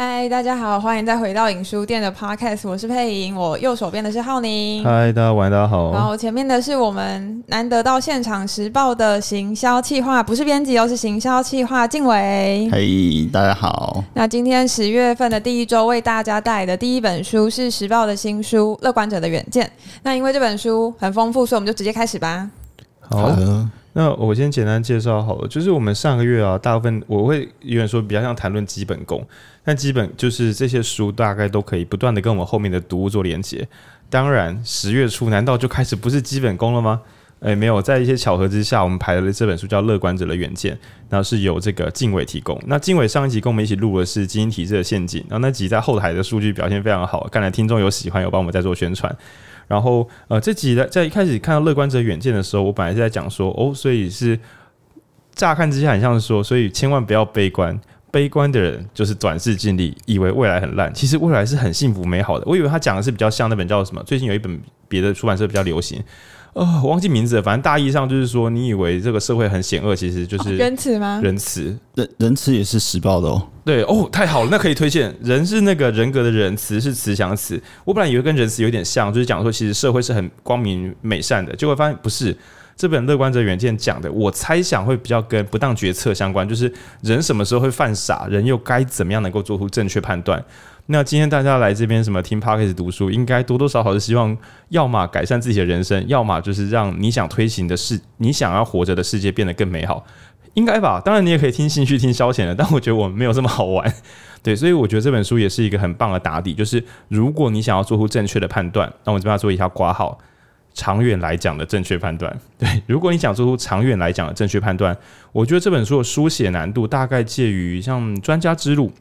嗨，大家好，欢迎再回到影书店的 Podcast，我是佩莹，我右手边的是浩宁。嗨，大家晚上好。然后前面的是我们难得到现场时报的行销企划，不是编辑，而是行销企划静伟。嘿，大家好。那今天十月份的第一周，为大家带来的第一本书是时报的新书《乐观者的远见》。那因为这本书很丰富，所以我们就直接开始吧。好的。那我先简单介绍好了，就是我们上个月啊，大部分我会有点说比较像谈论基本功，但基本就是这些书大概都可以不断的跟我们后面的读物做连接。当然，十月初难道就开始不是基本功了吗？诶，没有，在一些巧合之下，我们排了这本书叫《乐观者的远见》，然后是由这个静伟提供。那静伟上一集跟我们一起录的是基因体质的陷阱，然后那集在后台的数据表现非常好，看来听众有喜欢，有帮我们在做宣传。然后，呃，这集在在一开始看到《乐观者远见》的时候，我本来是在讲说，哦，所以是乍看之下很像是说，所以千万不要悲观，悲观的人就是短视尽力，以为未来很烂，其实未来是很幸福美好的。我以为他讲的是比较像那本叫什么？最近有一本别的出版社比较流行。哦，我忘记名字了。反正大意上就是说，你以为这个社会很险恶，其实就是仁慈吗？仁慈，仁仁慈也是时报的哦。对哦，太好了，那可以推荐。仁是那个人格的仁，慈是慈祥的慈。我本来以为跟仁慈有点像，就是讲说其实社会是很光明美善的，结果发现不是。这本《乐观者远见》讲的，我猜想会比较跟不当决策相关，就是人什么时候会犯傻，人又该怎么样能够做出正确判断。那今天大家来这边什么听 Podcast 读书，应该多多少少是希望，要么改善自己的人生，要么就是让你想推行的事，你想要活着的世界变得更美好，应该吧？当然你也可以听兴趣、听消遣的，但我觉得我们没有这么好玩，对，所以我觉得这本书也是一个很棒的打底，就是如果你想要做出正确的判断，那我这边要做一下挂号，长远来讲的正确判断，对，如果你想做出长远来讲的正确判断，我觉得这本书的书写难度大概介于像专家之路。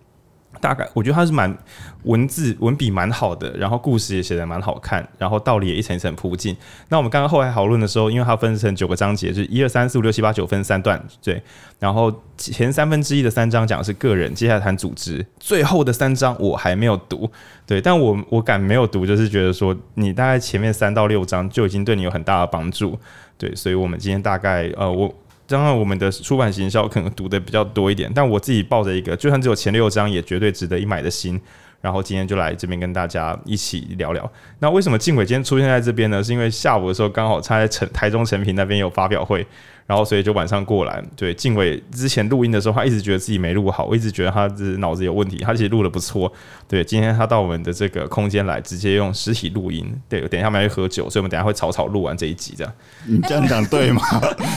大概我觉得它是蛮文字文笔蛮好的，然后故事也写得蛮好看，然后道理也一层一层铺进。那我们刚刚后来讨论的时候，因为它分成九个章节，就是一二三四五六七八九分三段，对。然后前三分之一的三章讲的是个人，接下来谈组织，最后的三章我还没有读，对。但我我敢没有读，就是觉得说你大概前面三到六章就已经对你有很大的帮助，对。所以我们今天大概呃我。当然，我们的出版行销可能读的比较多一点，但我自己抱着一个，就算只有前六章，也绝对值得一买的心。然后今天就来这边跟大家一起聊聊。那为什么静伟今天出现在这边呢？是因为下午的时候刚好他在成台中诚品那边有发表会。然后，所以就晚上过来。对，静伟之前录音的时候，他一直觉得自己没录好，我一直觉得他是脑子有问题。他其实录的不错。对，今天他到我们的这个空间来，直接用实体录音。对，等一下我们要去喝酒，所以我们等一下会草草录完这一集这样。你这样讲对吗？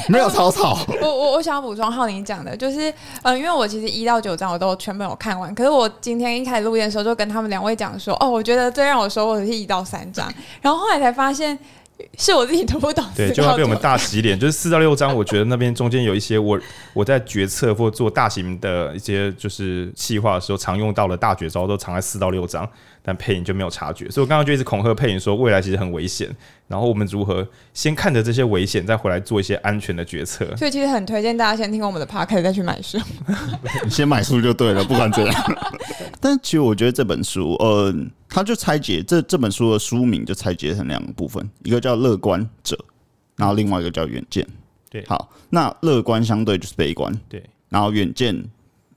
没有草草。我我我想要补充浩宁讲的，就是呃，因为我其实一到九章我都全部有看完，可是我今天一开始录音的时候，就跟他们两位讲说，哦，我觉得最让我收获的是一到三章，然后后来才发现。是我自己读不懂，对，就要被我们大洗脸。就是四到六章，我觉得那边中间有一些我我在决策或做大型的一些就是计划的时候常用到的大绝招，都藏在四到六章。但佩影就没有察觉，所以我刚刚就一直恐吓佩影说，未来其实很危险。然后我们如何先看着这些危险，再回来做一些安全的决策？所以其实很推荐大家先听我们的 podcast 再去买书。你先买书就对了，不管怎样。但其实我觉得这本书，呃，它就拆解这这本书的书名就拆解成两个部分，一个叫乐观者，然后另外一个叫远见。对，好，那乐观相对就是悲观，对，然后远见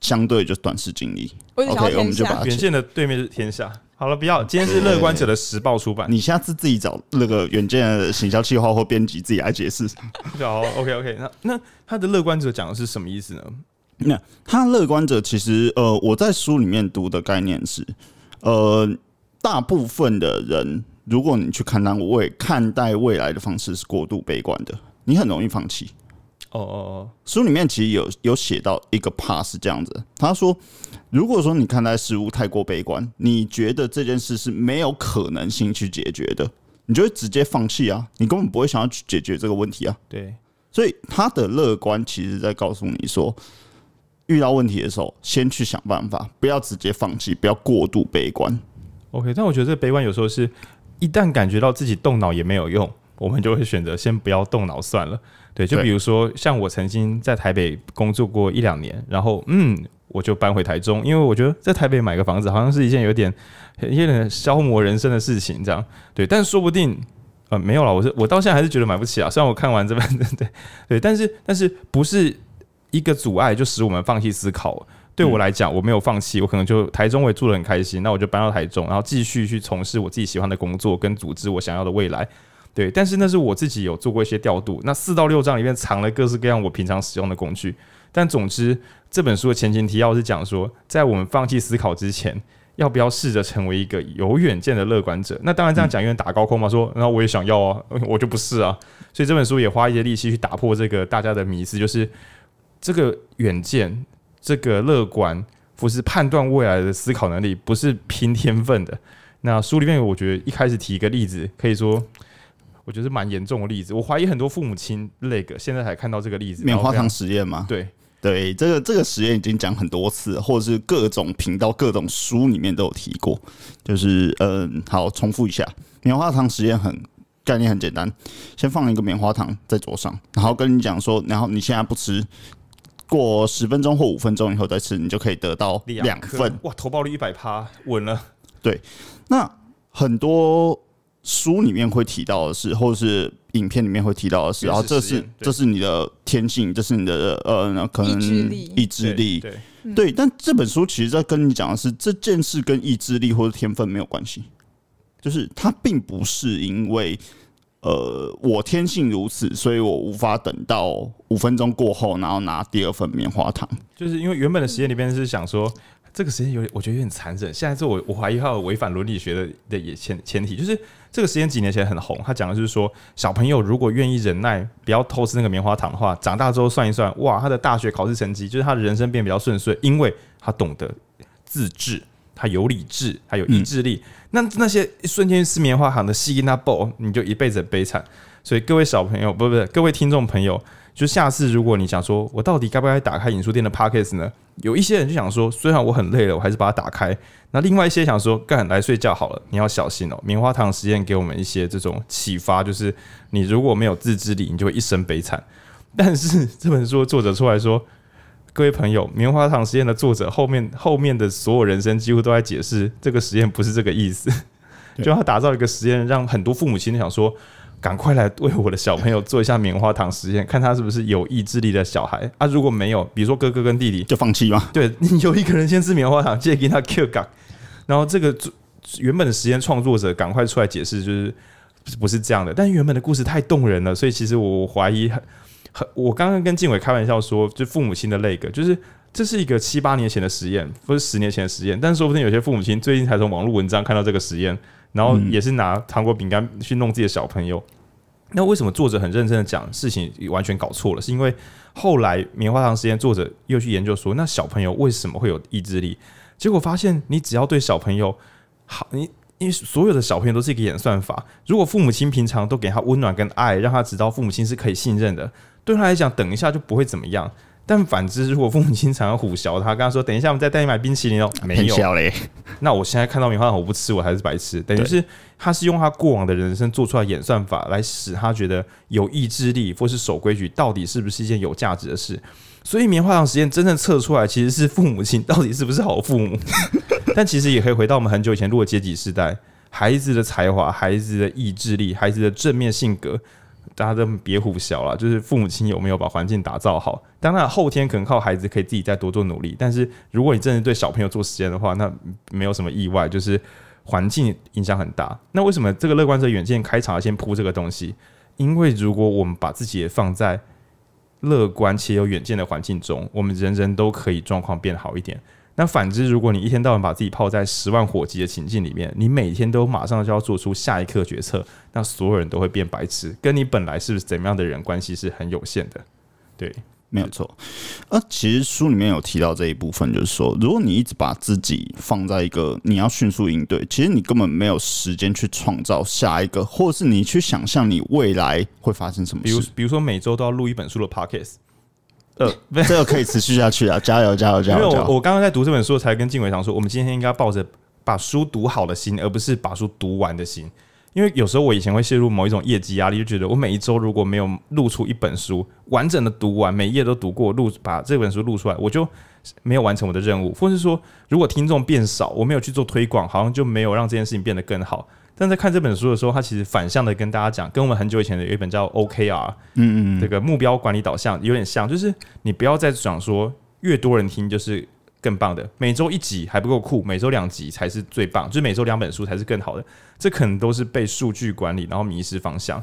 相对就是短视经历。OK，我们就把远见的对面是天下。好了，不要。今天是乐观者的时报出版，你下次自己找那个远见的行销企划或编辑自己来解释。好，OK OK 那。那那他的乐观者讲的是什么意思呢？那他乐观者其实呃，我在书里面读的概念是，呃，大部分的人，如果你去看待未看待未来的方式是过度悲观的，你很容易放弃。哦哦哦，书里面其实有有写到一个 part 是这样子，他说，如果说你看待事物太过悲观，你觉得这件事是没有可能性去解决的，你就会直接放弃啊，你根本不会想要去解决这个问题啊。对，所以他的乐观其实在告诉你说，遇到问题的时候，先去想办法，不要直接放弃，不要过度悲观。OK，但我觉得这个悲观有时候是一旦感觉到自己动脑也没有用，我们就会选择先不要动脑算了。对，就比如说像我曾经在台北工作过一两年，然后嗯，我就搬回台中，因为我觉得在台北买个房子好像是一件有点有点消磨人生的事情，这样对。但说不定呃没有了，我是我到现在还是觉得买不起啊。虽然我看完这本，对对，但是但是不是一个阻碍就使我们放弃思考。对我来讲，我没有放弃，我可能就台中我也住得很开心，那我就搬到台中，然后继续去从事我自己喜欢的工作，跟组织我想要的未来。对，但是那是我自己有做过一些调度。那四到六章里面藏了各式各样我平常使用的工具。但总之，这本书的前情提要是讲说，在我们放弃思考之前，要不要试着成为一个有远见的乐观者？那当然这样讲有点打高空嘛，说那我也想要啊，我就不是啊。所以这本书也花一些力气去打破这个大家的迷思，就是这个远见、这个乐观，不是判断未来的思考能力，不是拼天分的。那书里面我觉得一开始提一个例子，可以说。我觉得是蛮严重的例子，我怀疑很多父母亲那个现在才看到这个例子。棉花糖实验吗？对对，这个这个实验已经讲很多次，或者是各种频道、各种书里面都有提过。就是嗯，好，重复一下，棉花糖实验很概念很简单，先放一个棉花糖在桌上，然后跟你讲说，然后你现在不吃，过十分钟或五分钟以后再吃，你就可以得到两份。哇，投报率一百趴，稳了。对，那很多。书里面会提到的事，或者是影片里面会提到的事，然后这是这是你的天性，这是你的呃，可能意志力，对，对。但这本书其实在跟你讲的是，这件事跟意志力或者天分没有关系，就是它并不是因为呃我天性如此，所以我无法等到五分钟过后，然后拿第二份棉花糖。就是因为原本的实验里面是想说。这个时间有点，我觉得有点残忍。现在这我我怀疑他有违反伦理学的的也前前提，就是这个时间几年前很红。他讲的就是说，小朋友如果愿意忍耐，不要偷吃那个棉花糖的话，长大之后算一算，哇，他的大学考试成绩就是他的人生变比较顺遂，因为他懂得自制，他有理智，他有意志力。嗯、那那些一瞬间吃棉花糖的吸那爆，你就一辈子悲惨。所以各位小朋友，不不不，各位听众朋友。就下次如果你想说，我到底该不该打开影书店的 Podcast 呢？有一些人就想说，虽然我很累了，我还是把它打开。那另外一些想说，干来睡觉好了。你要小心哦。棉花糖实验给我们一些这种启发，就是你如果没有自制力，你就会一生悲惨。但是这本书作者出来说，各位朋友，棉花糖实验的作者后面后面的所有人生几乎都在解释，这个实验不是这个意思。就他打造一个实验，让很多父母亲都想说。赶快来为我的小朋友做一下棉花糖实验，看他是不是有意志力的小孩啊！如果没有，比如说哥哥跟弟弟，就放弃吧？对，你有一个人先吃棉花糖，借给他 Q 港，然后这个原本的实验创作者赶快出来解释，就是不是这样的。但原本的故事太动人了，所以其实我怀疑很很。我刚刚跟静伟开玩笑说，就父母亲的那个，就是这是一个七八年前的实验，不是十年前的实验。但是说不定有些父母亲最近才从网络文章看到这个实验。然后也是拿糖果饼干去弄自己的小朋友，那为什么作者很认真的讲事情完全搞错了？是因为后来棉花糖实验作者又去研究说，那小朋友为什么会有意志力？结果发现，你只要对小朋友好，你因为所有的小朋友都是一个演算法，如果父母亲平常都给他温暖跟爱，让他知道父母亲是可以信任的，对他来讲，等一下就不会怎么样。但反之，如果父母经常要唬小他，跟他说：“等一下，我们再带你买冰淇淋哦。”没有嘞。那我现在看到棉花糖，我不吃，我还是白吃。等于是他是用他过往的人生做出来演算法，来使他觉得有意志力或是守规矩，到底是不是一件有价值的事？所以棉花糖实验真正测出来，其实是父母亲到底是不是好父母。但其实也可以回到我们很久以前录的阶级时代，孩子的才华、孩子的意志力、孩子的正面性格。大家都别唬小了，就是父母亲有没有把环境打造好？当然后天可能靠孩子可以自己再多做努力，但是如果你真的对小朋友做实验的话，那没有什么意外，就是环境影响很大。那为什么这个乐观者远见开场要先铺这个东西？因为如果我们把自己也放在乐观且有远见的环境中，我们人人都可以状况变好一点。那反之，如果你一天到晚把自己泡在十万火急的情境里面，你每天都马上就要做出下一刻决策，那所有人都会变白痴，跟你本来是怎么样的人关系是很有限的。对，没有错。呃，其实书里面有提到这一部分，就是说，如果你一直把自己放在一个你要迅速应对，其实你根本没有时间去创造下一个，或是你去想象你未来会发生什么事。比如，比如说每周都要录一本书的 podcast。呃，这个可以持续下去啊！加油，加油，加油！因为我我刚刚在读这本书，才跟静伟讲说，我们今天应该抱着把书读好的心，而不是把书读完的心。因为有时候我以前会陷入某一种业绩压力，就觉得我每一周如果没有录出一本书，完整的读完，每一页都读过，录把这本书录出来，我就没有完成我的任务。或是说，如果听众变少，我没有去做推广，好像就没有让这件事情变得更好。但在看这本书的时候，他其实反向的跟大家讲，跟我们很久以前的有一本叫 OKR，嗯嗯，这个目标管理导向有点像，就是你不要再讲说越多人听就是更棒的，每周一集还不够酷，每周两集才是最棒，就是每周两本书才是更好的。这可能都是被数据管理，然后迷失方向。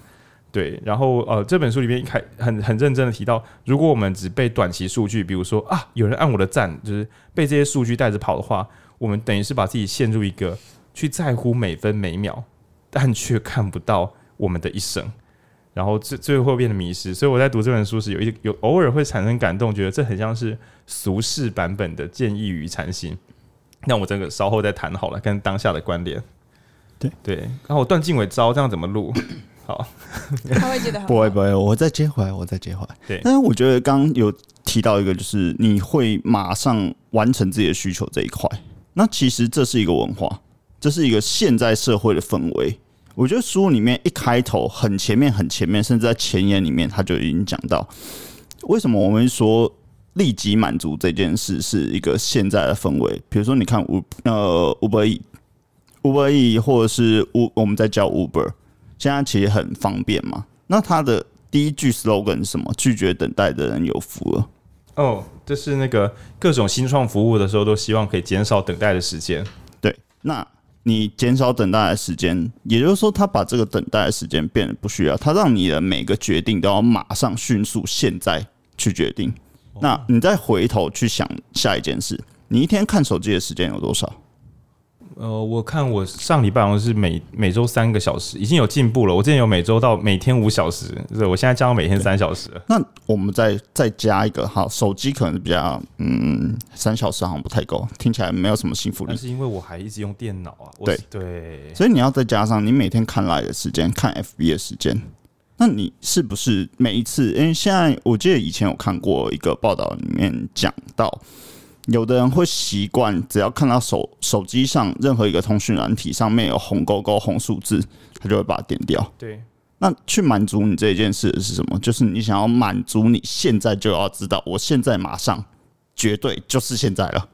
对，然后呃，这本书里面开很 很认真的提到，如果我们只被短期数据，比如说啊，有人按我的赞，就是被这些数据带着跑的话，我们等于是把自己陷入一个去在乎每分每秒，但却看不到我们的一生。然后最最后变得迷失，所以我在读这本书时有一有偶尔会产生感动，觉得这很像是俗世版本的《建议与禅心》。那我这个稍后再谈好了，跟当下的关联。对对，然后我段敬伟招这样怎么录？好，他会记得。不会不会，我再接回来，我再接回来。对，但是我觉得刚刚有提到一个，就是你会马上完成自己的需求这一块。那其实这是一个文化，这是一个现在社会的氛围。我觉得书里面一开头很前面很前面，甚至在前言里面他就已经讲到，为什么我们说立即满足这件事是一个现在的氛围。比如说，你看五呃 Uber E Uber E 或者是五我们在叫 Uber，现在其实很方便嘛。那它的第一句 slogan 是什么？拒绝等待的人有福了。哦，这是那个各种新创服务的时候都希望可以减少等待的时间。对，那。你减少等待的时间，也就是说，他把这个等待的时间变得不需要，他让你的每个决定都要马上、迅速、现在去决定。那你再回头去想下一件事，你一天看手机的时间有多少？呃，我看我上礼拜好像是每每周三个小时，已经有进步了。我之前有每周到每天五小时，是我现在加到每天三小时。那我们再再加一个，好，手机可能比较，嗯，三小时好像不太够，听起来没有什么幸福力。但是因为我还一直用电脑啊，对对，所以你要再加上你每天看 LINE 的时间，看 FB 的时间，那你是不是每一次？因为现在我记得以前有看过一个报道，里面讲到。有的人会习惯，只要看到手手机上任何一个通讯软体上面有红勾勾、红数字，他就会把它点掉。对，那去满足你这一件事的是什么？就是你想要满足你现在就要知道，我现在马上绝对就是现在了，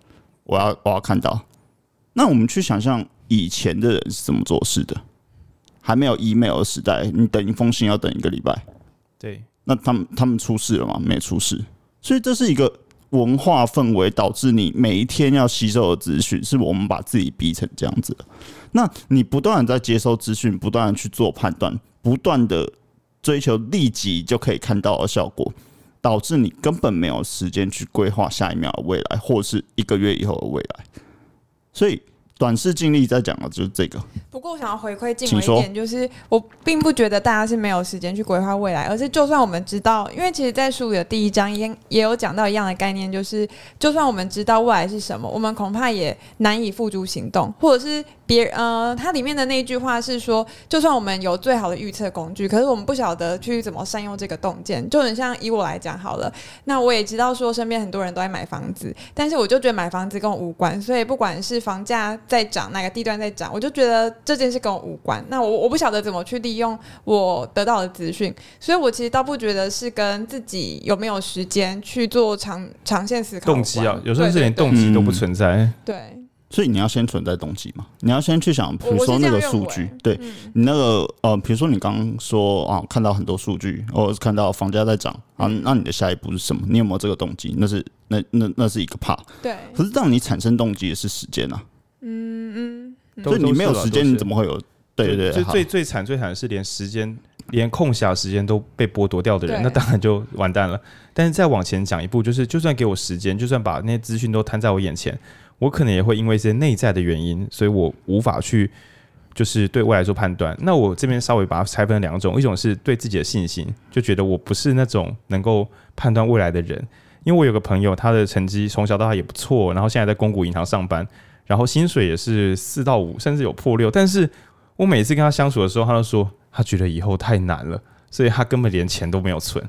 我要我要看到。那我们去想象以前的人是怎么做事的？还没有 email 的时代，你等一封信要等一个礼拜。对，那他们他们出事了吗？没出事，所以这是一个。文化氛围导致你每一天要吸收的资讯，是我们把自己逼成这样子的。那你不断的在接收资讯，不断的去做判断，不断的追求立即就可以看到的效果，导致你根本没有时间去规划下一秒的未来，或是一个月以后的未来。所以。短视尽力在讲的就是这个。不过我想要回馈静伟一点，就是我并不觉得大家是没有时间去规划未来，而是就算我们知道，因为其实，在书里的第一章也也有讲到一样的概念，就是就算我们知道未来是什么，我们恐怕也难以付诸行动，或者是。别呃，它里面的那一句话是说，就算我们有最好的预测工具，可是我们不晓得去怎么善用这个洞见。就很像以我来讲好了，那我也知道说身边很多人都在买房子，但是我就觉得买房子跟我无关。所以不管是房价在涨，哪个地段在涨，我就觉得这件事跟我无关。那我我不晓得怎么去利用我得到的资讯，所以我其实倒不觉得是跟自己有没有时间去做长长线思考。动机啊，有时候是连动机都不存在。对。所以你要先存在动机嘛？你要先去想，比如说那个数据，对你那个呃，比如说你刚刚说啊，看到很多数据，或者是看到房价在涨啊，那你的下一步是什么？你有没有这个动机？那是那那那是一个 part。对。可是让你产生动机的是时间啊。嗯嗯。所以你没有时间，你怎么会有？对对对。最最惨最惨的是连时间、连空暇时间都被剥夺掉的人，那当然就完蛋了。但是再往前讲一步，就是就算给我时间，就算把那些资讯都摊在我眼前。我可能也会因为一些内在的原因，所以我无法去就是对未来做判断。那我这边稍微把它拆分两种，一种是对自己的信心，就觉得我不是那种能够判断未来的人。因为我有个朋友，他的成绩从小到大也不错，然后现在在公股银行上班，然后薪水也是四到五，甚至有破六。但是我每次跟他相处的时候，他都说他觉得以后太难了，所以他根本连钱都没有存，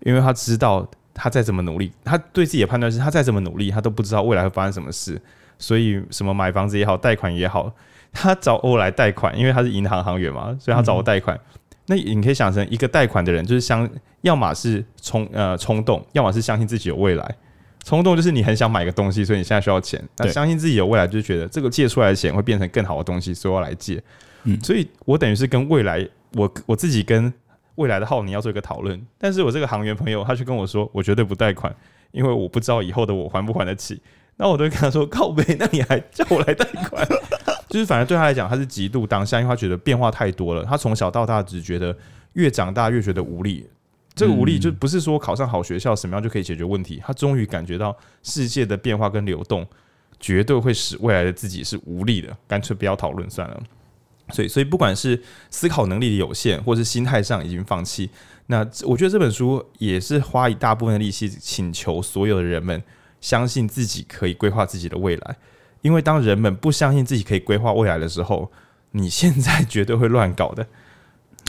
因为他知道。他再怎么努力，他对自己的判断是他再怎么努力，他都不知道未来会发生什么事。所以，什么买房子也好，贷款也好，他找我来贷款，因为他是银行行员嘛，所以他找我贷款。嗯、那你可以想成一个贷款的人，就是相，要么是冲呃冲动，要么是相信自己有未来。冲动就是你很想买个东西，所以你现在需要钱。那相信自己有未来，就是觉得这个借出来的钱会变成更好的东西，所以我要来借。嗯，所以我等于是跟未来，我我自己跟。未来的号你要做一个讨论，但是我这个行员朋友他却跟我说，我绝对不贷款，因为我不知道以后的我还不还得起。那我都跟他说靠北，那你还叫我来贷款？就是反正对他来讲，他是极度当下，因为他觉得变化太多了。他从小到大只觉得越长大越觉得无力。这个无力就不是说考上好学校什么样就可以解决问题。他终于感觉到世界的变化跟流动，绝对会使未来的自己是无力的。干脆不要讨论算了。所以，所以不管是思考能力的有限，或是心态上已经放弃，那我觉得这本书也是花一大部分的力气，请求所有的人们相信自己可以规划自己的未来。因为当人们不相信自己可以规划未来的时候，你现在 绝对会乱搞的，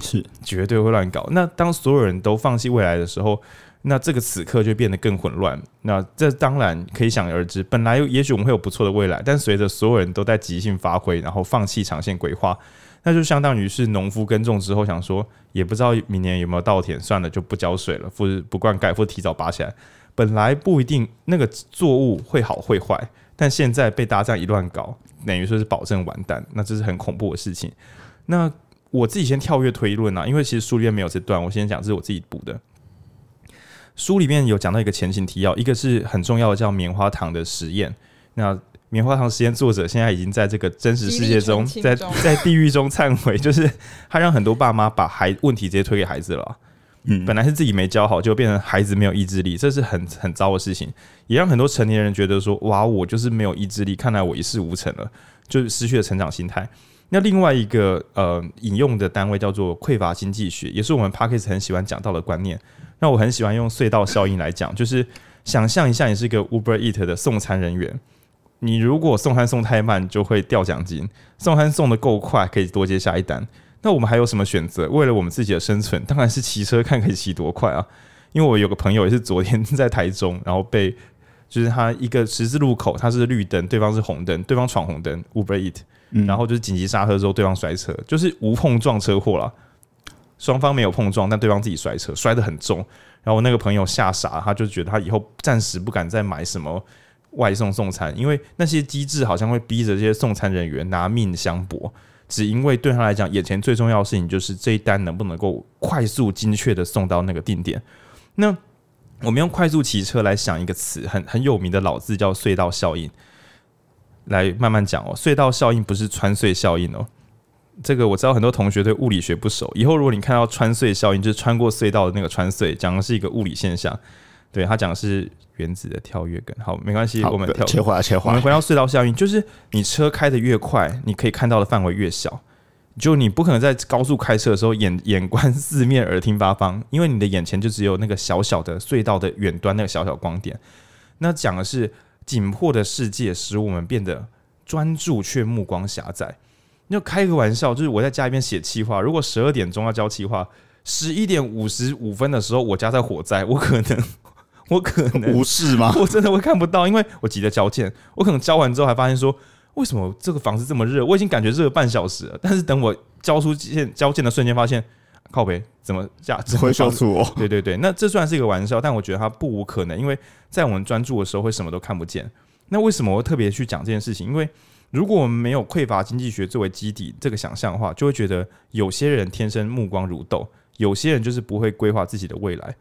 是绝对会乱搞。那当所有人都放弃未来的时候，那这个此刻就变得更混乱。那这当然可想而知。本来也许我们会有不错的未来，但随着所有人都在即兴发挥，然后放弃长线规划，那就相当于是农夫耕种之后想说，也不知道明年有没有稻田，算了，就不浇水了，或者不灌溉，或提早拔起来。本来不一定那个作物会好会坏。但现在被大家这样一乱搞，等于说是保证完蛋，那这是很恐怖的事情。那我自己先跳跃推论啊，因为其实书里面没有这段，我先讲这是我自己补的。书里面有讲到一个前情提要，一个是很重要的叫棉花糖的实验。那棉花糖实验作者现在已经在这个真实世界中，在在地狱中忏悔，就是他让很多爸妈把孩问题直接推给孩子了。嗯，本来是自己没教好，就变成孩子没有意志力，这是很很糟的事情，也让很多成年人觉得说，哇，我就是没有意志力，看来我一事无成了，就是失去了成长心态。那另外一个呃引用的单位叫做匮乏经济学，也是我们 Podcast 很喜欢讲到的观念。那我很喜欢用隧道效应来讲，就是想象一下，你是一个 Uber Eat 的送餐人员，你如果送餐送太慢，就会掉奖金；送餐送得够快，可以多接下一单。那我们还有什么选择？为了我们自己的生存，当然是骑车看可以骑多快啊！因为我有个朋友也是昨天在台中，然后被就是他一个十字路口，他是绿灯，对方是红灯，对方闯红灯，Uber Eat，然后就是紧急刹车之后，对方摔车，就是无碰撞车祸了。双方没有碰撞，但对方自己摔车，摔得很重。然后我那个朋友吓傻，他就觉得他以后暂时不敢再买什么外送送餐，因为那些机制好像会逼着这些送餐人员拿命相搏。只因为对他来讲，眼前最重要的事情就是这一单能不能够快速精确的送到那个定点。那我们用快速骑车来想一个词，很 很有名的老字叫隧道效应，来慢慢讲哦。隧道效应不是穿隧效应哦。这个我知道很多同学对物理学不熟，以后如果你看到穿隧效应，就是穿过隧道的那个穿隧，讲的是一个物理现象。对，他讲的是原子的跳跃感，好，没关系，我们跳切换切换，我们回到隧道效应，就是你车开得越快，你可以看到的范围越小，就你不可能在高速开车的时候眼眼观四面，耳听八方，因为你的眼前就只有那个小小的隧道的远端那个小小光点。那讲的是紧迫的世界使我们变得专注却目光狭窄。你就开个玩笑，就是我在家里面写企划，如果十二点钟要交企划，十一点五十五分的时候我家在火灾，我可能。我可能无视吗？我真的会看不到，因为我急着交件。我可能交完之后还发现说，为什么这个房子这么热？我已经感觉热了半小时了，但是等我交出件交件的瞬间，发现靠北怎么价值会消除我？对对对，那这算是一个玩笑，但我觉得它不无可能，因为在我们专注的时候会什么都看不见。那为什么我特别去讲这件事情？因为如果我们没有匮乏经济学作为基底这个想象的话，就会觉得有些人天生目光如豆，有些人就是不会规划自己的未来。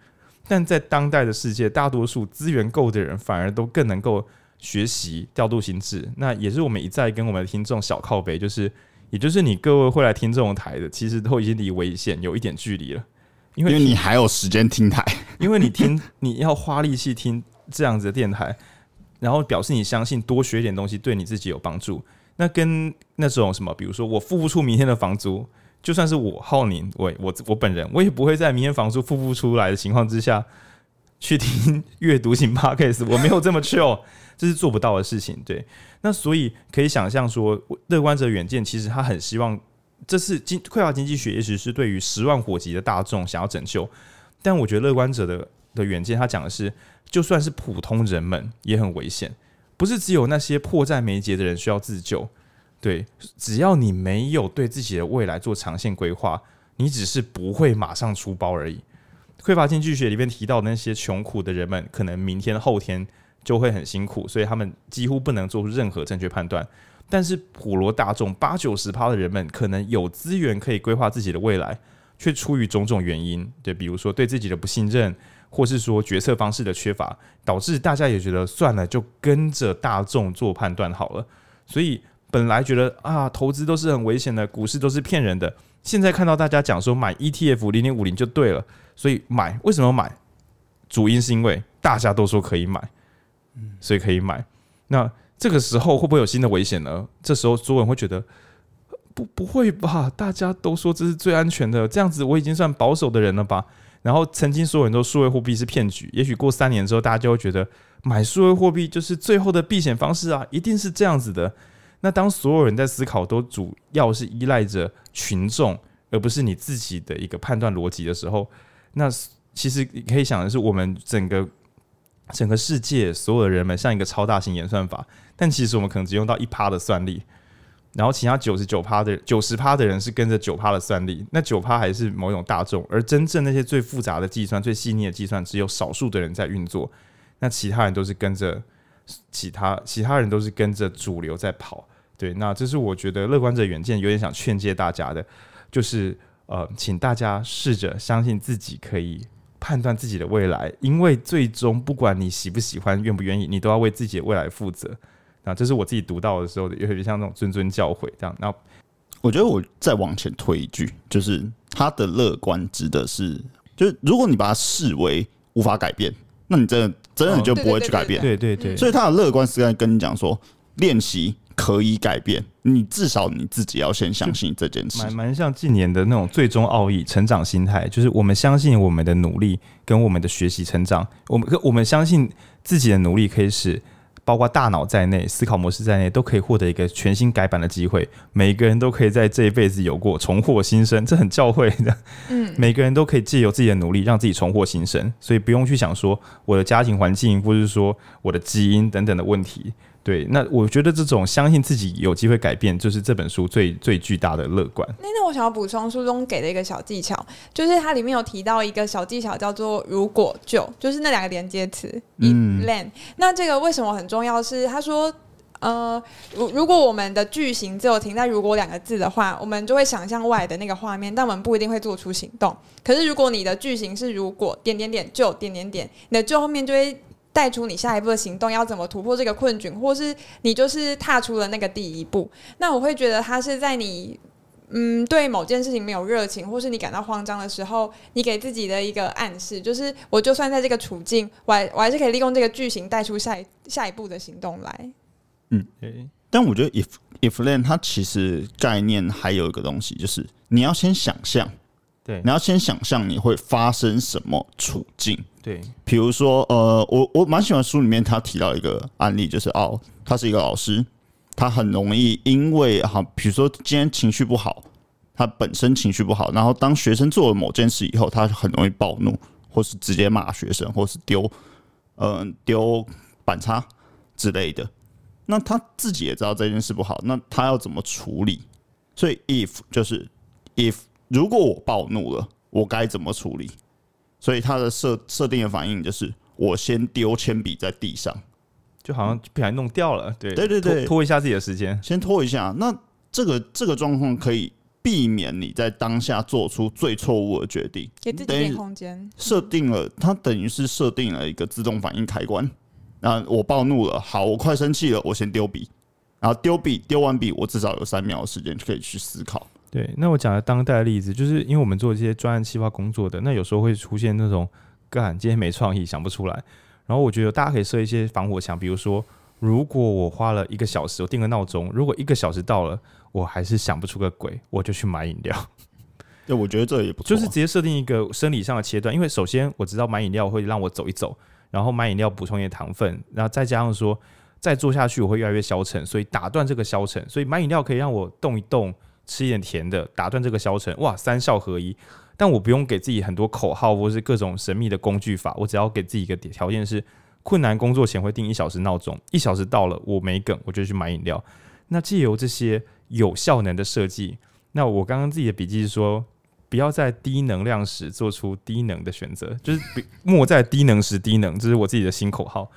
但在当代的世界，大多数资源够的人反而都更能够学习调度心智。那也是我们一再跟我们的听众小靠背，就是也就是你各位会来听这种台的，其实都已经离危险有一点距离了，因为，因为你还有时间听台，因为你听你要花力气听这样子的电台，然后表示你相信多学一点东西对你自己有帮助。那跟那种什么，比如说我付不出明天的房租。就算是我浩宁，我我我本人，我也不会在明天房租付不出来的情况之下去听阅读型 p o c a s t 我没有这么 chill，这是做不到的事情。对，那所以可以想象说，乐观者远见其实他很希望，这是经匮乏经济学，也许是对于十万火急的大众想要拯救。但我觉得乐观者的的远见，他讲的是，就算是普通人们也很危险，不是只有那些迫在眉睫的人需要自救。对，只要你没有对自己的未来做长线规划，你只是不会马上出包而已。匮乏经济学里面提到的那些穷苦的人们，可能明天后天就会很辛苦，所以他们几乎不能做出任何正确判断。但是普罗大众八九十趴的人们，可能有资源可以规划自己的未来，却出于种种原因，对，比如说对自己的不信任，或是说决策方式的缺乏，导致大家也觉得算了，就跟着大众做判断好了。所以本来觉得啊，投资都是很危险的，股市都是骗人的。现在看到大家讲说买 ETF 零零五零就对了，所以买。为什么买？主因是因为大家都说可以买，所以可以买。那这个时候会不会有新的危险呢？这时候所有人会觉得不不会吧？大家都说这是最安全的，这样子我已经算保守的人了吧？然后曾经所有人都数位货币是骗局，也许过三年之后，大家就会觉得买数位货币就是最后的避险方式啊，一定是这样子的。那当所有人在思考都主要是依赖着群众，而不是你自己的一个判断逻辑的时候，那其实可以想的是，我们整个整个世界所有的人们像一个超大型演算法，但其实我们可能只用到一趴的算力，然后其他九十九趴的九十趴的人是跟着九趴的算力，那九趴还是某种大众，而真正那些最复杂的计算、最细腻的计算，只有少数的人在运作，那其他人都是跟着其他其他人都是跟着主流在跑。对，那这是我觉得乐观者远见有点想劝诫大家的，就是呃，请大家试着相信自己可以判断自己的未来，因为最终不管你喜不喜欢、愿不愿意，你都要为自己的未来负责。那这是我自己读到的时候，有点像那种谆谆教诲这样。那我觉得我再往前推一句，就是他的乐观指的是，就是如果你把它视为无法改变，那你真的真的就不会去改变。对对对，所以他的乐观是在跟你讲说，练习。可以改变，你至少你自己要先相信这件事。蛮蛮像近年的那种最终奥义，成长心态，就是我们相信我们的努力跟我们的学习成长，我们我们相信自己的努力可以使包括大脑在内、思考模式在内都可以获得一个全新改版的机会。每个人都可以在这一辈子有过重获新生，这很教会的。嗯，每个人都可以借由自己的努力让自己重获新生，所以不用去想说我的家庭环境或者是说我的基因等等的问题。对，那我觉得这种相信自己有机会改变，就是这本书最最巨大的乐观。那那我想要补充书中给的一个小技巧，就是它里面有提到一个小技巧，叫做“如果就”，就是那两个连接词。嗯，then。那这个为什么很重要？是他说，呃，如如果我们的句型只有停在“如果”两个字的话，我们就会想象外的那个画面，但我们不一定会做出行动。可是如果你的句型是“如果点点点就点点点”，你的就后面就会。带出你下一步的行动，要怎么突破这个困境，或是你就是踏出了那个第一步。那我会觉得他是在你嗯对某件事情没有热情，或是你感到慌张的时候，你给自己的一个暗示，就是我就算在这个处境，我还我还是可以利用这个句型带出下一下一步的行动来。嗯，但我觉得 if if then 它其实概念还有一个东西，就是你要先想象，对，你要先想象你会发生什么处境。对，比如说，呃，我我蛮喜欢书里面他提到一个案例，就是哦，他是一个老师，他很容易因为哈，比如说今天情绪不好，他本身情绪不好，然后当学生做了某件事以后，他很容易暴怒，或是直接骂学生，或是丢，嗯，丢板擦之类的。那他自己也知道这件事不好，那他要怎么处理？所以，if 就是 if，如果我暴怒了，我该怎么处理？所以他的设设定的反应就是，我先丢铅笔在地上，就好像不小心弄掉了。对对对对，拖一下自己的时间，先拖一下。那这个这个状况可以避免你在当下做出最错误的决定，给自己点空间。设定了，它等于是设定了一个自动反应开关。那我暴怒了，好，我快生气了，我先丢笔，然后丢笔，丢完笔，我至少有三秒的时间就可以去思考。对，那我讲的当代的例子，就是因为我们做这些专案企划工作的，那有时候会出现那种，干今天没创意，想不出来。然后我觉得大家可以设一些防火墙，比如说，如果我花了一个小时，我定个闹钟，如果一个小时到了，我还是想不出个鬼，我就去买饮料。对，我觉得这也不错，就是直接设定一个生理上的切断，因为首先我知道买饮料会让我走一走，然后买饮料补充一些糖分，然后再加上说再做下去我会越来越消沉，所以打断这个消沉，所以买饮料可以让我动一动。吃一点甜的，打断这个消沉，哇，三效合一。但我不用给自己很多口号或是各种神秘的工具法，我只要给自己一个条件是：困难工作前会定一小时闹钟，一小时到了我没梗，我就去买饮料。那借由这些有效能的设计，那我刚刚自己的笔记是说，不要在低能量时做出低能的选择，就是莫在低能时低能，这是我自己的新口号。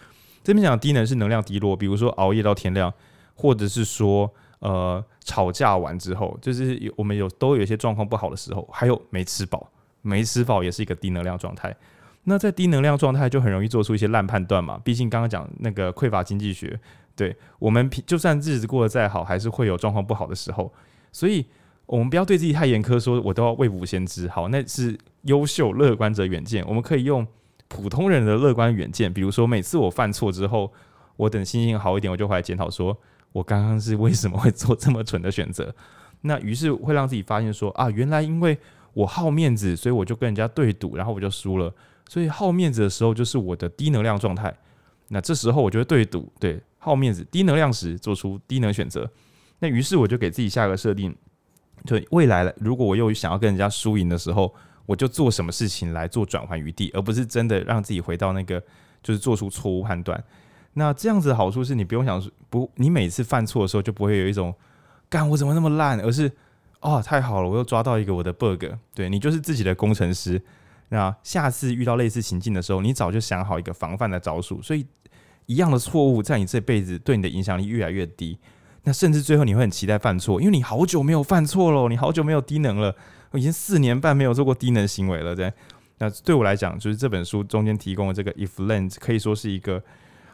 这边讲低能是能量低落，比如说熬夜到天亮，或者是说。呃，吵架完之后，就是有我们有都有一些状况不好的时候，还有没吃饱，没吃饱也是一个低能量状态。那在低能量状态就很容易做出一些烂判断嘛。毕竟刚刚讲那个匮乏经济学，对我们就算日子过得再好，还是会有状况不好的时候。所以，我们不要对自己太严苛，说我都要未卜先知。好，那是优秀乐观者远见。我们可以用普通人的乐观远见，比如说每次我犯错之后，我等心情好一点，我就回来检讨，说我刚刚是为什么会做这么蠢的选择。那于是会让自己发现说啊，原来因为我好面子，所以我就跟人家对赌，然后我就输了。所以好面子的时候就是我的低能量状态。那这时候我就会对赌，对好面子、低能量时做出低能选择。那于是我就给自己下个设定，就未来。如果我又想要跟人家输赢的时候，我就做什么事情来做转换余地，而不是真的让自己回到那个就是做出错误判断。那这样子的好处是你不用想不，你每次犯错的时候就不会有一种。干我怎么那么烂？而是哦，太好了，我又抓到一个我的 bug。对，你就是自己的工程师。那下次遇到类似情境的时候，你早就想好一个防范的招数，所以一样的错误在你这辈子对你的影响力越来越低。那甚至最后你会很期待犯错，因为你好久没有犯错了，你好久没有低能了，我已经四年半没有做过低能行为了。对，那对我来讲，就是这本书中间提供的这个 if then 可以说是一个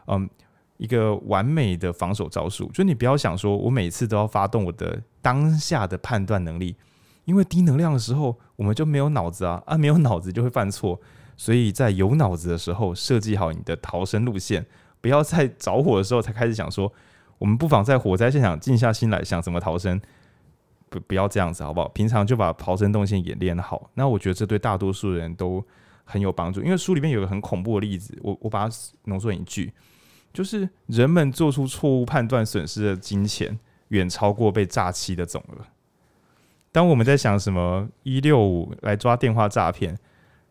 嗯。一个完美的防守招数，就你不要想说，我每次都要发动我的当下的判断能力，因为低能量的时候，我们就没有脑子啊，啊，没有脑子就会犯错，所以在有脑子的时候，设计好你的逃生路线，不要在着火的时候才开始想说，我们不妨在火灾现场静下心来想怎么逃生，不，不要这样子好不好？平常就把逃生动线演练好，那我觉得这对大多数人都很有帮助，因为书里面有个很恐怖的例子，我我把它浓缩一句。就是人们做出错误判断损失的金钱远超过被诈欺的总额。当我们在想什么一六五来抓电话诈骗，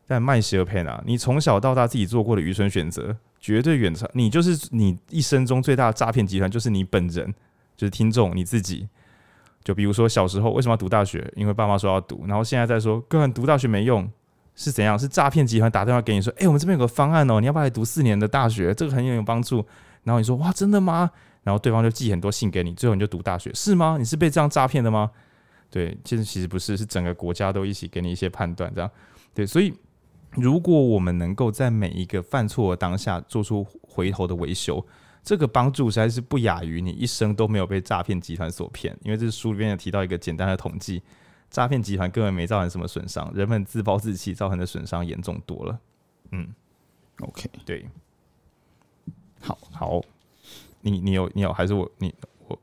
但卖蛇骗啊，你从小到大自己做过的愚蠢选择，绝对远超你。就是你一生中最大的诈骗集团，就是你本人，就是听众你自己。就比如说小时候为什么要读大学？因为爸妈说要读，然后现在在说根本读大学没用。是怎样？是诈骗集团打电话给你说：“哎、我们这边有个方案哦，你要不要来读四年的大学？这个很有帮助。”然后你说：“哇，真的吗？”然后对方就寄很多信给你，最后你就读大学，是吗？你是被这样诈骗的吗？对，其实其实不是，是整个国家都一起给你一些判断，这样对。所以，如果我们能够在每一个犯错的当下做出回头的维修，这个帮助实在是不亚于你一生都没有被诈骗集团所骗。因为这书里面有提到一个简单的统计。诈骗集团根本没造成什么损伤，人们自暴自弃造成的损伤严重多了。嗯，OK，对，好好，你你有你有还是我你我？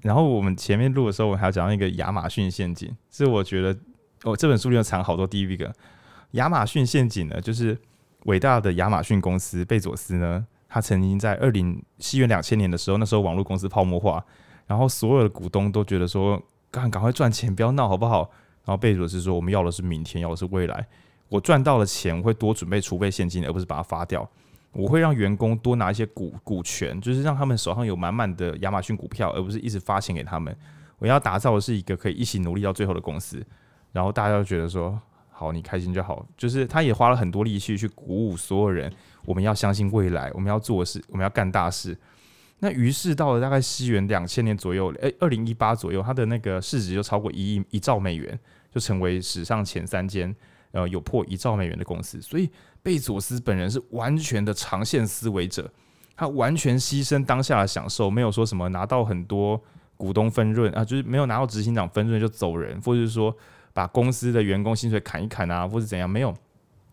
然后我们前面录的时候，我还要讲到一个亚马逊陷阱，是我觉得哦，这本书里面藏好多第一个。亚马逊陷阱呢，就是伟大的亚马逊公司贝佐斯呢，他曾经在二零西元两千年的时候，那时候网络公司泡沫化，然后所有的股东都觉得说。赶赶快赚钱，不要闹好不好？然后贝佐斯说：“我们要的是明天，要的是未来。我赚到了钱，我会多准备储备现金，而不是把它发掉。我会让员工多拿一些股股权，就是让他们手上有满满的亚马逊股票，而不是一直发钱给他们。我要打造的是一个可以一起努力到最后的公司。然后大家都觉得说：好，你开心就好。就是他也花了很多力气去鼓舞所有人，我们要相信未来，我们要做的事，我们要干大事。”那于是到了大概西元两千年左右，诶，二零一八左右，它的那个市值就超过一亿一兆美元，就成为史上前三间呃有破一兆美元的公司。所以贝佐斯本人是完全的长线思维者，他完全牺牲当下的享受，没有说什么拿到很多股东分润啊，就是没有拿到执行长分润就走人，或者是说把公司的员工薪水砍一砍啊，或者怎样，没有，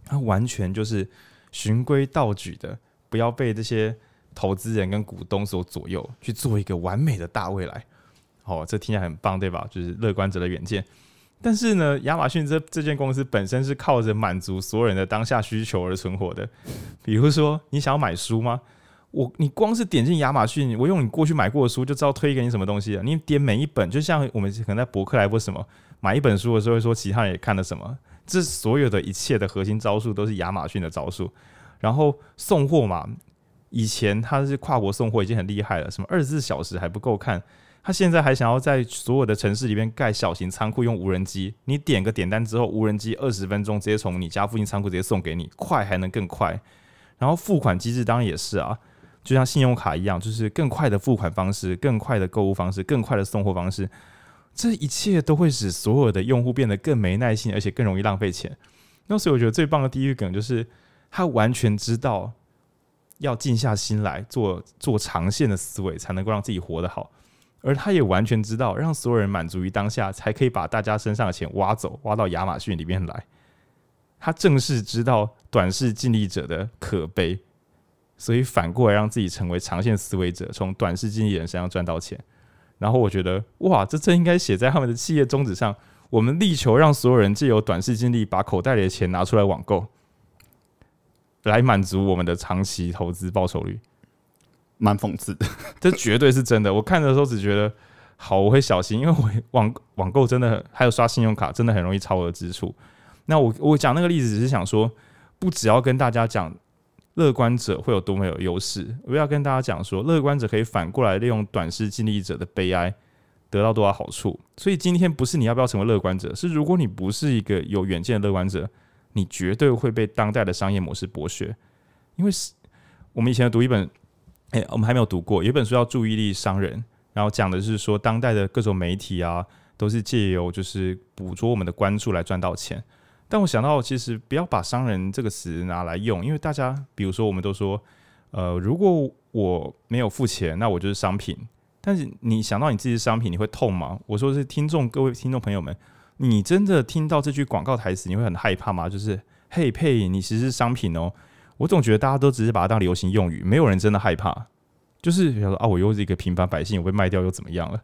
他完全就是循规蹈矩的，不要被这些。投资人跟股东所左右，去做一个完美的大未来。哦，这听起来很棒，对吧？就是乐观者的远见。但是呢，亚马逊这这间公司本身是靠着满足所有人的当下需求而存活的。比如说，你想要买书吗？我你光是点进亚马逊，我用你过去买过的书就知道推给你什么东西了。你点每一本，就像我们可能在博客来或什么买一本书的时候，会说其他人也看了什么。这所有的一切的核心招数都是亚马逊的招数。然后送货嘛。以前他是跨国送货已经很厉害了，什么二十四小时还不够看，他现在还想要在所有的城市里面盖小型仓库，用无人机，你点个点单之后，无人机二十分钟直接从你家附近仓库直接送给你，快还能更快。然后付款机制当然也是啊，就像信用卡一样，就是更快的付款方式、更快的购物方式、更快的送货方式，这一切都会使所有的用户变得更没耐心，而且更容易浪费钱。那所以我觉得最棒的地狱梗就是。他完全知道要静下心来做做长线的思维，才能够让自己活得好。而他也完全知道，让所有人满足于当下，才可以把大家身上的钱挖走，挖到亚马逊里面来。他正是知道短视尽力者的可悲，所以反过来让自己成为长线思维者，从短视尽力人身上赚到钱。然后我觉得，哇，这真应该写在他们的企业宗旨上。我们力求让所有人借由短视尽力，把口袋里的钱拿出来网购，来满足我们的长期投资报酬率。蛮讽刺的，这绝对是真的。我看的时候只觉得，好，我会小心，因为我网网购真的还有刷信用卡，真的很容易超额支出。那我我讲那个例子，只是想说，不只要跟大家讲乐观者会有多么有优势，我要跟大家讲说，乐观者可以反过来利用短视近利者的悲哀，得到多少好处。所以今天不是你要不要成为乐观者，是如果你不是一个有远见的乐观者，你绝对会被当代的商业模式剥削。因为是我们以前读一本。哎、我们还没有读过，有一本书叫《注意力商人》，然后讲的是说，当代的各种媒体啊，都是借由就是捕捉我们的关注来赚到钱。但我想到，其实不要把“商人”这个词拿来用，因为大家，比如说，我们都说，呃，如果我没有付钱，那我就是商品。但是你想到你自己是商品，你会痛吗？我说是听众，各位听众朋友们，你真的听到这句广告台词，你会很害怕吗？就是，嘿佩，你其实是商品哦。我总觉得大家都只是把它当流行用语，没有人真的害怕。就是比如说啊，我又是一个平凡百姓，我被卖掉又怎么样了？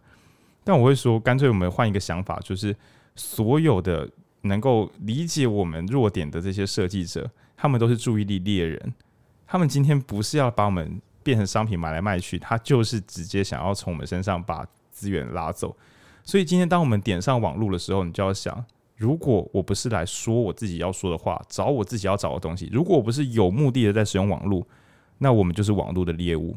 但我会说，干脆我们换一个想法，就是所有的能够理解我们弱点的这些设计者，他们都是注意力猎人。他们今天不是要把我们变成商品买来卖去，他就是直接想要从我们身上把资源拉走。所以今天当我们点上网络的时候，你就要想。如果我不是来说我自己要说的话，找我自己要找的东西，如果我不是有目的的在使用网络，那我们就是网络的猎物。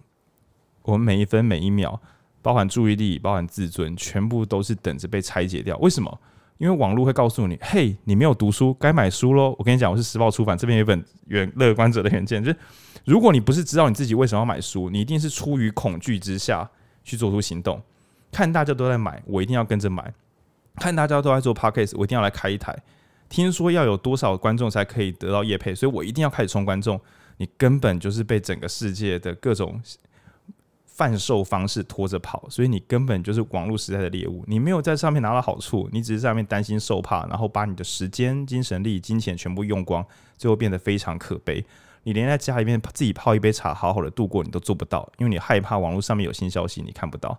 我们每一分每一秒，包含注意力，包含自尊，全部都是等着被拆解掉。为什么？因为网络会告诉你：“嘿，你没有读书，该买书喽。”我跟你讲，我是时报出版这边有一本原乐观者的原件，就是如果你不是知道你自己为什么要买书，你一定是出于恐惧之下去做出行动。看大家都在买，我一定要跟着买。看大家都在做 podcast，我一定要来开一台。听说要有多少观众才可以得到业配，所以我一定要开始冲观众。你根本就是被整个世界的各种贩售方式拖着跑，所以你根本就是网络时代的猎物。你没有在上面拿到好处，你只是在上面担心受怕，然后把你的时间、精神力、金钱全部用光，最后变得非常可悲。你连在家里面自己泡一杯茶，好好的度过，你都做不到，因为你害怕网络上面有新消息，你看不到。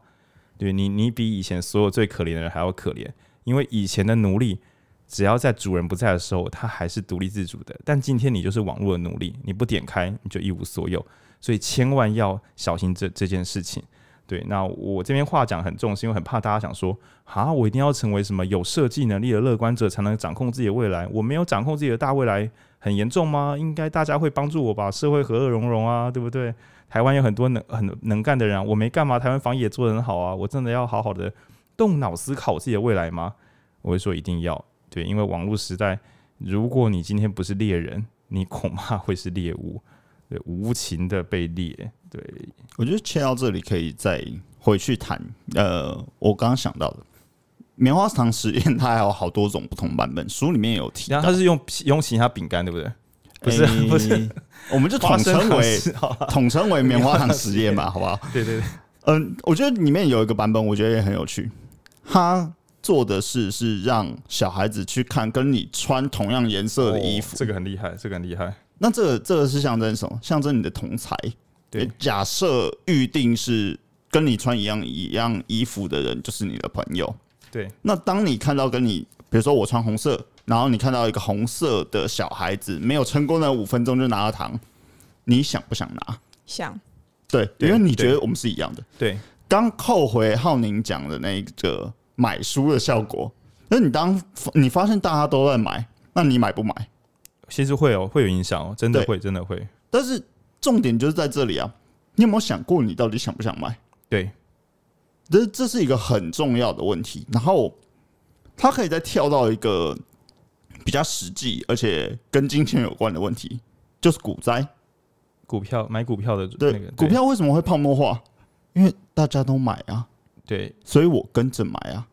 对你，你比以前所有最可怜的人还要可怜。因为以前的奴隶，只要在主人不在的时候，他还是独立自主的。但今天你就是网络的奴隶，你不点开你就一无所有。所以千万要小心这这件事情。对，那我这边话讲很重，是因为很怕大家想说，啊，我一定要成为什么有设计能力的乐观者，才能掌控自己的未来。我没有掌控自己的大未来，很严重吗？应该大家会帮助我把社会和乐融融啊，对不对？台湾有很多能很能干的人啊，我没干嘛，台湾防疫也做得很好啊，我真的要好好的。动脑思考自己的未来吗？我会说一定要对，因为网络时代，如果你今天不是猎人，你恐怕会是猎物，对，无情的被猎。对，我觉得切到这里可以再回去谈。呃，我刚刚想到的棉花糖实验，它还有好多种不同版本，书里面有提到，它是用用其他饼干，对不对？不是，欸、不是，我们就统称为统称为棉花糖实验嘛，好不好？对对对，嗯，我觉得里面有一个版本，我觉得也很有趣。他做的事是让小孩子去看跟你穿同样颜色的衣服，这个很厉害，这个很厉害。那这个这个是象征什么？象征你的同才。对，假设预定是跟你穿一样一样衣服的人就是你的朋友。对。那当你看到跟你，比如说我穿红色，然后你看到一个红色的小孩子没有成功的五分钟就拿了糖，你想不想拿？想。对，因为你觉得我们是一样的。对。刚扣回浩宁讲的那个。买书的效果，那你当你发现大家都在买，那你买不买？其实会哦，会有影响哦，真的会，真的会。但是重点就是在这里啊，你有没有想过你到底想不想买？对，这这是一个很重要的问题。然后他可以再跳到一个比较实际而且跟金钱有关的问题，就是股灾、股票买股票的那个对，股票为什么会泡沫化？因为大家都买啊。对，所以我跟着买啊。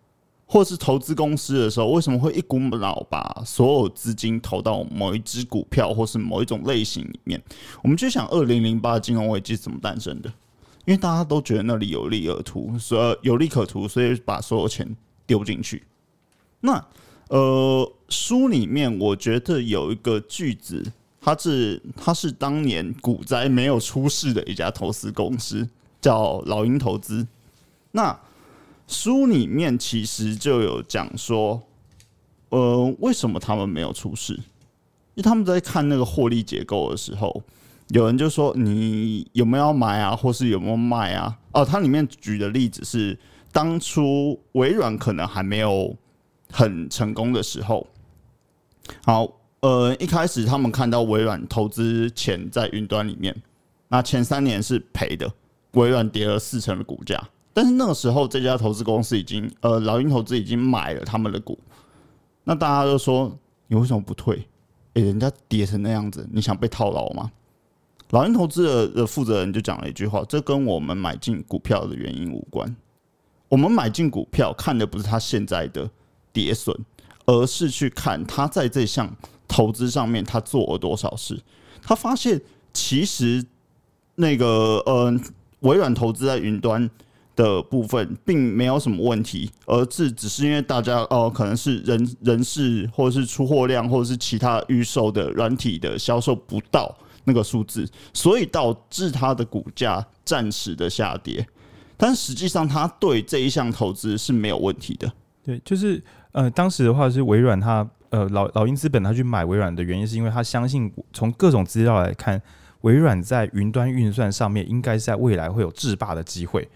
或是投资公司的时候，为什么会一股脑把所有资金投到某一只股票或是某一种类型里面？我们就想，二零零八金融危机怎么诞生的？因为大家都觉得那里有利可图，所以有利可图，所以把所有钱丢进去。那呃，书里面我觉得有一个句子，它是它是当年股灾没有出事的一家投资公司，叫老鹰投资。那书里面其实就有讲说，呃，为什么他们没有出事？因为他们在看那个获利结构的时候，有人就说你有没有买啊，或是有没有卖啊？哦，它里面举的例子是当初微软可能还没有很成功的时候。好，呃，一开始他们看到微软投资钱在云端里面，那前三年是赔的，微软跌了四成的股价。但是那个时候，这家投资公司已经，呃，老鹰投资已经买了他们的股。那大家都说，你为什么不退？诶、人家跌成那样子，你想被套牢吗？老鹰投资的的负责人就讲了一句话：这跟我们买进股票的原因无关。我们买进股票看的不是他现在的跌损，而是去看他在这项投资上面他做了多少事。他发现其实那个，呃，微软投资在云端。的部分并没有什么问题，而是只是因为大家哦、可能是人人事或者是出货量，或者是其他预售的软体的销售不到那个数字，所以导致它的股价暂时的下跌。但实际上，他对这一项投资是没有问题的。对，就是呃，当时的话是微软，它呃老老鹰资本它去买微软的原因，是因为它相信从各种资料来看，微软在云端运算上面应该是在未来会有制霸的机会。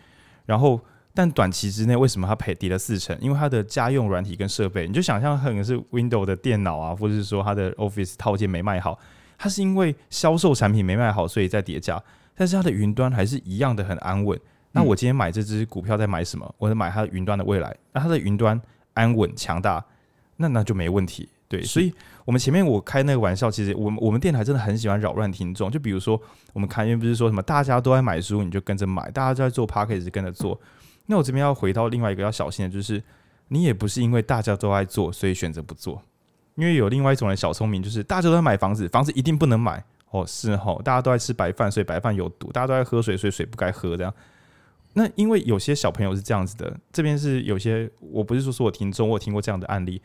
然后，但短期之内，为什么它赔跌了四成？因为它的家用软体跟设备，你就想象可能是 Windows 的电脑啊，或者是说它的 Office 套件没卖好，它是因为销售产品没卖好，所以在叠加。但是它的云端还是一样的很安稳。那我今天买这只股票在买什么？我在买它的云端的未来。那它的云端安稳强大，那那就没问题。对，所以我们前面我开那个玩笑，其实我们我们电台真的很喜欢扰乱听众。就比如说，我们开因为不是说什么大家都在买书，你就跟着买；大家都在做 p a c k a g e 跟着做。那我这边要回到另外一个要小心的，就是你也不是因为大家都在做，所以选择不做。因为有另外一种人小聪明，就是大家都在买房子，房子一定不能买哦，是吼，大家都在吃白饭，所以白饭有毒；大家都在喝水，所以水不该喝。这样，那因为有些小朋友是这样子的，这边是有些，我不是说说我听众，我有听过这样的案例。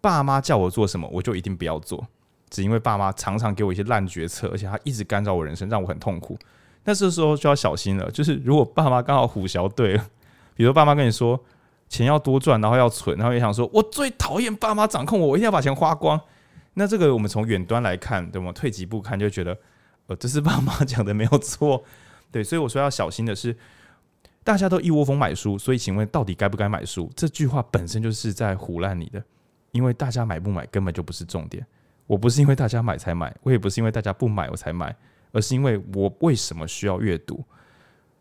爸妈叫我做什么，我就一定不要做，只因为爸妈常常给我一些烂决策，而且他一直干扰我人生，让我很痛苦。那这时候就要小心了，就是如果爸妈刚好虎小对了，比如爸妈跟你说钱要多赚，然后要存，然后也想说我最讨厌爸妈掌控我，我一定要把钱花光。那这个我们从远端来看，对吗？退几步看就觉得，呃，这是爸妈讲的没有错，对，所以我说要小心的是，大家都一窝蜂买书，所以请问到底该不该买书？这句话本身就是在唬烂你的。因为大家买不买根本就不是重点，我不是因为大家买才买，我也不是因为大家不买我才买，而是因为我为什么需要阅读？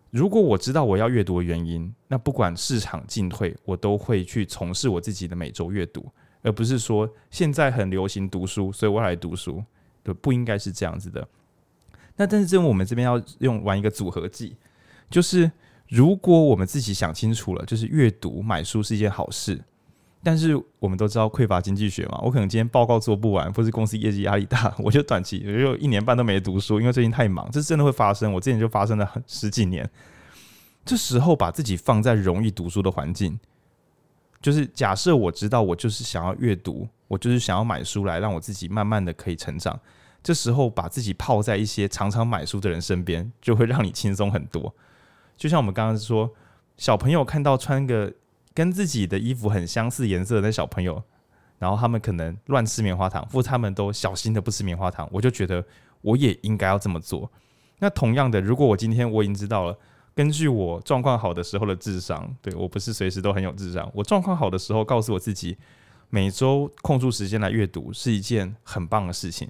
如果我知道我要阅读的原因，那不管市场进退，我都会去从事我自己的每周阅读，而不是说现在很流行读书，所以我来读书，对，不应该是这样子的。那但是这我们这边要用玩一个组合技，就是如果我们自己想清楚了，就是阅读买书是一件好事。但是我们都知道匮乏经济学嘛，我可能今天报告做不完，或是公司业绩压力大，我就短期，我就一年半都没读书，因为最近太忙，这真的会发生。我之前就发生了很十几年。这时候把自己放在容易读书的环境，就是假设我知道我就是想要阅读，我就是想要买书来让我自己慢慢的可以成长。这时候把自己泡在一些常常买书的人身边，就会让你轻松很多。就像我们刚刚说，小朋友看到穿个。跟自己的衣服很相似颜色的小朋友，然后他们可能乱吃棉花糖，或他们都小心的不吃棉花糖，我就觉得我也应该要这么做。那同样的，如果我今天我已经知道了，根据我状况好的时候的智商，对，我不是随时都很有智商，我状况好的时候告诉我自己，每周空出时间来阅读是一件很棒的事情。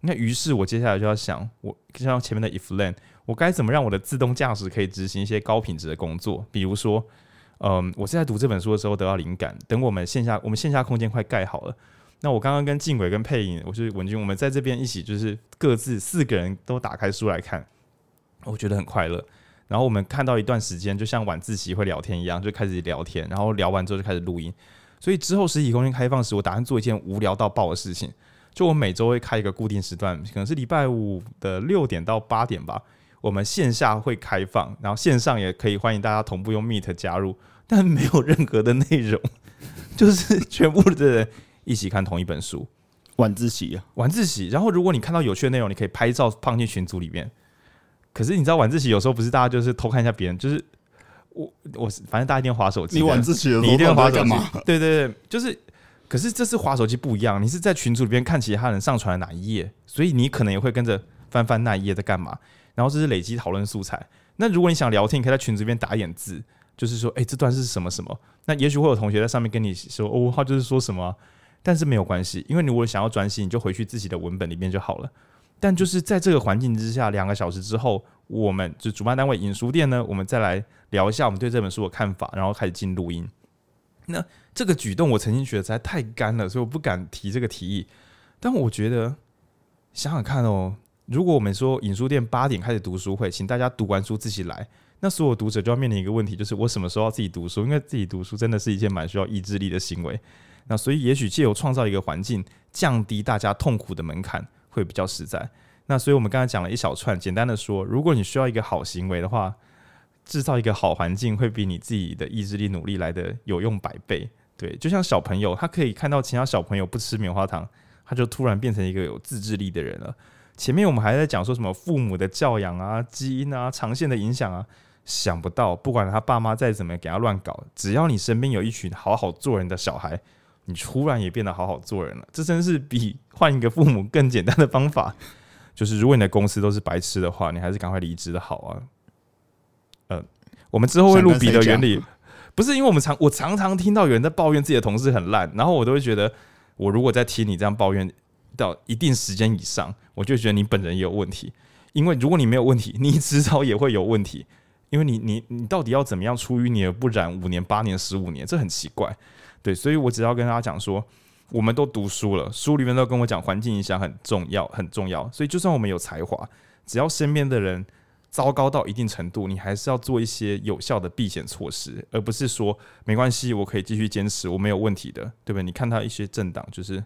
那于是我接下来就要想，我就像前面的 if then，我该怎么让我的自动驾驶可以执行一些高品质的工作，比如说。嗯，我是在读这本书的时候得到灵感。等我们线下我们线下空间快盖好了，那我刚刚跟静伟跟佩颖，我是文君，我们在这边一起就是各自四个人都打开书来看，我觉得很快乐。然后我们看到一段时间，就像晚自习会聊天一样，就开始聊天，然后聊完之后就开始录音。所以之后实体空间开放时，我打算做一件无聊到爆的事情，就我每周会开一个固定时段，可能是礼拜五的六点到八点吧。我们线下会开放，然后线上也可以欢迎大家同步用 Meet 加入，但没有任何的内容，就是全部的人一起看同一本书，晚自习啊，晚自习。然后如果你看到有趣的内容，你可以拍照放进群组里面。可是你知道晚自习有时候不是大家就是偷看一下别人，就是我我反正大家一定要滑手机。你晚自习你一定要滑手机？对对对，对，就是。可是这次滑手机不一样，你是在群组里边看其他人上传的哪一页，所以你可能也会跟着翻翻那一页在干嘛。然后这是累积讨论素材。那如果你想聊天，你可以在群组里边打一点字，就是说，哎，这段是什么什么？那也许会有同学在上面跟你说，哦，他就是说什么，但是没有关系，因为你如果想要专心，你就回去自己的文本里面就好了。但就是在这个环境之下，两个小时之后，我们就主办单位影书店呢，我们再来聊一下我们对这本书的看法，然后开始进录音。那这个举动我曾经觉得实在太干了，所以我不敢提这个提议。但我觉得想想看哦。如果我们说影书店八点开始读书会，请大家读完书自己来，那所有读者就要面临一个问题，就是我什么时候要自己读书？因为自己读书真的是一件蛮需要意志力的行为。那所以也许借由创造一个环境，降低大家痛苦的门槛，会比较实在。那所以我们刚才讲了一小串，简单的说，如果你需要一个好行为的话，制造一个好环境，会比你自己的意志力努力来的有用百倍。对，就像小朋友，他可以看到其他小朋友不吃棉花糖，他就突然变成一个有自制力的人了。前面我们还在讲说什么父母的教养啊、基因啊、长线的影响啊，想不到不管他爸妈再怎么给他乱搞，只要你身边有一群好好做人的小孩，你突然也变得好好做人了。这真是比换一个父母更简单的方法。就是如果你的公司都是白痴的话，你还是赶快离职的好啊。呃，我们之后会录彼得原理，不是因为我们常我常常听到有人在抱怨自己的同事很烂，然后我都会觉得，我如果在听你这样抱怨。到一定时间以上，我就觉得你本人也有问题。因为如果你没有问题，你迟早也会有问题。因为你你你到底要怎么样出淤泥而不染？五年、八年、十五年，这很奇怪。对，所以我只要跟大家讲说，我们都读书了，书里面都跟我讲环境影响很重要，很重要。所以就算我们有才华，只要身边的人糟糕到一定程度，你还是要做一些有效的避险措施，而不是说没关系，我可以继续坚持，我没有问题的，对不对？你看他一些政党就是。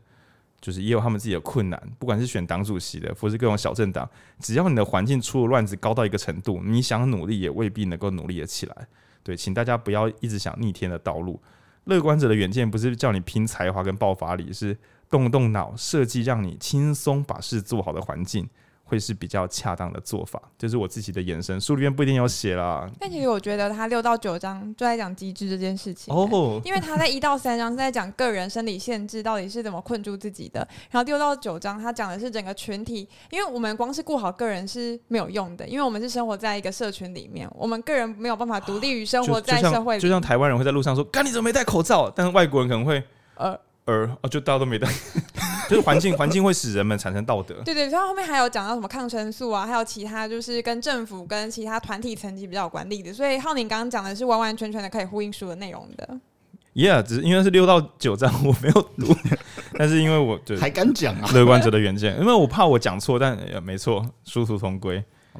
就是也有他们自己的困难，不管是选党主席的，或是各种小政党，只要你的环境出了乱子高到一个程度，你想努力也未必能够努力得起来。对，请大家不要一直想逆天的道路。乐观者的远见不是叫你拼才华跟爆发力，是动动脑设计让你轻松把事做好的环境。会是比较恰当的做法，就是我自己的延伸。书里面不一定有写啦。但其实我觉得他六到九章就在讲机制这件事情哦，因为他在一到三章是在讲个人生理限制到底是怎么困住自己的，然后六到九章他讲的是整个群体，因为我们光是顾好个人是没有用的，因为我们是生活在一个社群里面，我们个人没有办法独立于生活在社会里。就像台湾人会在路上说：“干你怎么没戴口罩？”但是外国人可能会呃。而哦，就大家都没带，就是环境，环境会使人们产生道德。对对，然后后面还有讲到什么抗生素啊，还有其他就是跟政府跟其他团体层级比较有关系的。所以浩宁刚刚讲的是完完全全的可以呼应书的内容的。Yeah，只是因为是六到九章我没有读，但是因为我对还敢讲啊，乐观者的远见，因为我怕我讲错，但也没错，殊途同归。